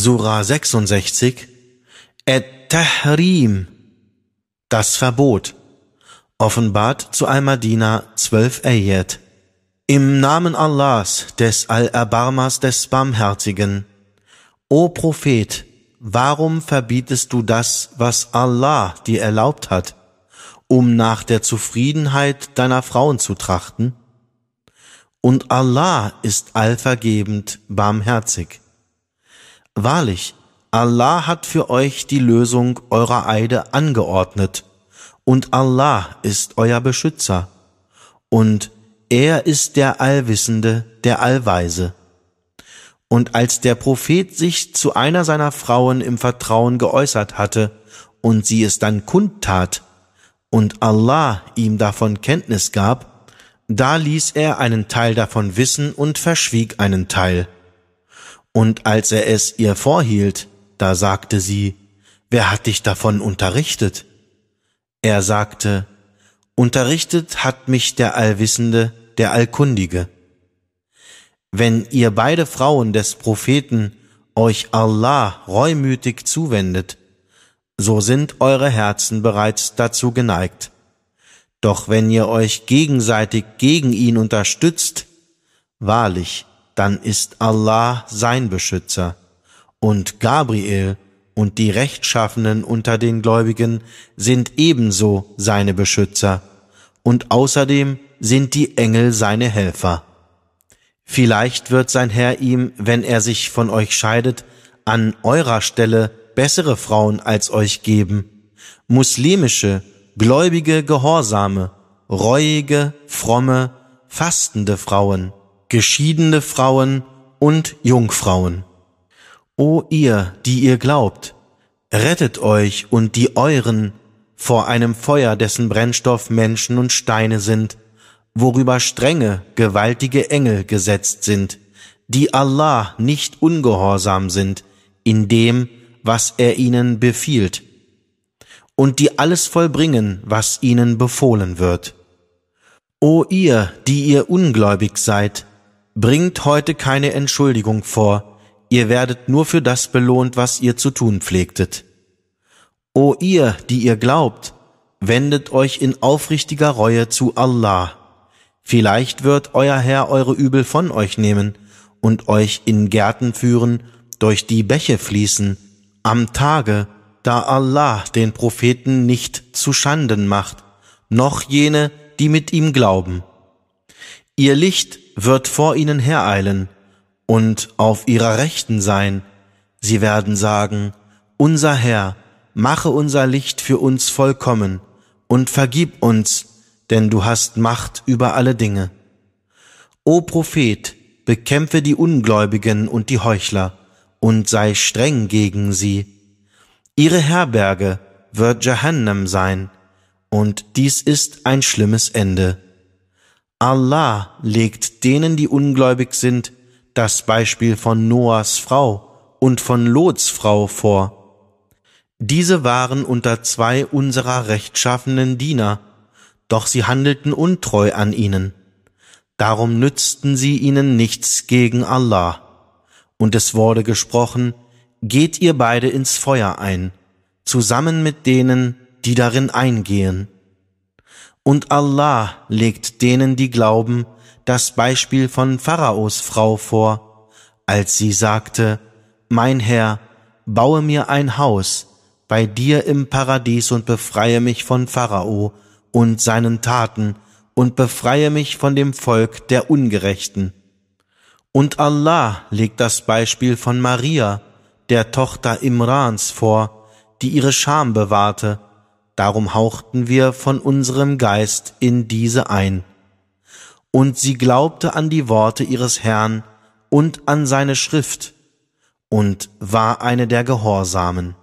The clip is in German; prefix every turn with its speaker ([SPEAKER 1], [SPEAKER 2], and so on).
[SPEAKER 1] Surah 66, Et-Tahrim, das Verbot, offenbart zu Al-Madina 12 Ayat. Im Namen Allahs, des Allerbarmers, des Barmherzigen. O Prophet, warum verbietest du das, was Allah dir erlaubt hat, um nach der Zufriedenheit deiner Frauen zu trachten? Und Allah ist allvergebend, barmherzig. Wahrlich, Allah hat für euch die Lösung eurer Eide angeordnet, und Allah ist euer Beschützer, und er ist der Allwissende, der Allweise. Und als der Prophet sich zu einer seiner Frauen im Vertrauen geäußert hatte, und sie es dann kundtat, und Allah ihm davon Kenntnis gab, da ließ er einen Teil davon wissen und verschwieg einen Teil. Und als er es ihr vorhielt, da sagte sie, wer hat dich davon unterrichtet? Er sagte, unterrichtet hat mich der Allwissende, der Allkundige. Wenn ihr beide Frauen des Propheten euch Allah reumütig zuwendet, so sind eure Herzen bereits dazu geneigt. Doch wenn ihr euch gegenseitig gegen ihn unterstützt, wahrlich, dann ist Allah sein Beschützer. Und Gabriel und die Rechtschaffenen unter den Gläubigen sind ebenso seine Beschützer, und außerdem sind die Engel seine Helfer. Vielleicht wird sein Herr ihm, wenn er sich von euch scheidet, an eurer Stelle bessere Frauen als euch geben, muslimische, gläubige, gehorsame, reuige, fromme, fastende Frauen, geschiedene Frauen und Jungfrauen. O ihr, die ihr glaubt, rettet euch und die euren vor einem Feuer, dessen Brennstoff Menschen und Steine sind, worüber strenge, gewaltige Engel gesetzt sind, die Allah nicht ungehorsam sind in dem, was er ihnen befiehlt, und die alles vollbringen, was ihnen befohlen wird. O ihr, die ihr ungläubig seid, bringt heute keine Entschuldigung vor, ihr werdet nur für das belohnt, was ihr zu tun pflegtet. O ihr, die ihr glaubt, wendet euch in aufrichtiger Reue zu Allah. Vielleicht wird euer Herr eure Übel von euch nehmen und euch in Gärten führen, durch die Bäche fließen, am Tage, da Allah den Propheten nicht zu Schanden macht, noch jene, die mit ihm glauben. Ihr Licht wird vor ihnen hereilen, und auf ihrer Rechten sein. Sie werden sagen, unser Herr, mache unser Licht für uns vollkommen und vergib uns, denn du hast Macht über alle Dinge. O Prophet, bekämpfe die Ungläubigen und die Heuchler und sei streng gegen sie. Ihre Herberge wird Jahannam sein, und dies ist ein schlimmes Ende. Allah legt denen, die ungläubig sind, das Beispiel von Noahs Frau und von Lots Frau vor. Diese waren unter zwei unserer rechtschaffenen Diener, doch sie handelten untreu an ihnen. Darum nützten sie ihnen nichts gegen Allah. Und es wurde gesprochen, geht ihr beide ins Feuer ein, zusammen mit denen, die darin eingehen. Und Allah legt denen, die glauben, das Beispiel von Pharaos Frau vor, als sie sagte, Mein Herr, baue mir ein Haus bei dir im Paradies und befreie mich von Pharao und seinen Taten und befreie mich von dem Volk der Ungerechten. Und Allah legt das Beispiel von Maria, der Tochter Imrans, vor, die ihre Scham bewahrte, darum hauchten wir von unserem Geist in diese ein und sie glaubte an die Worte ihres Herrn und an seine Schrift und war eine der Gehorsamen.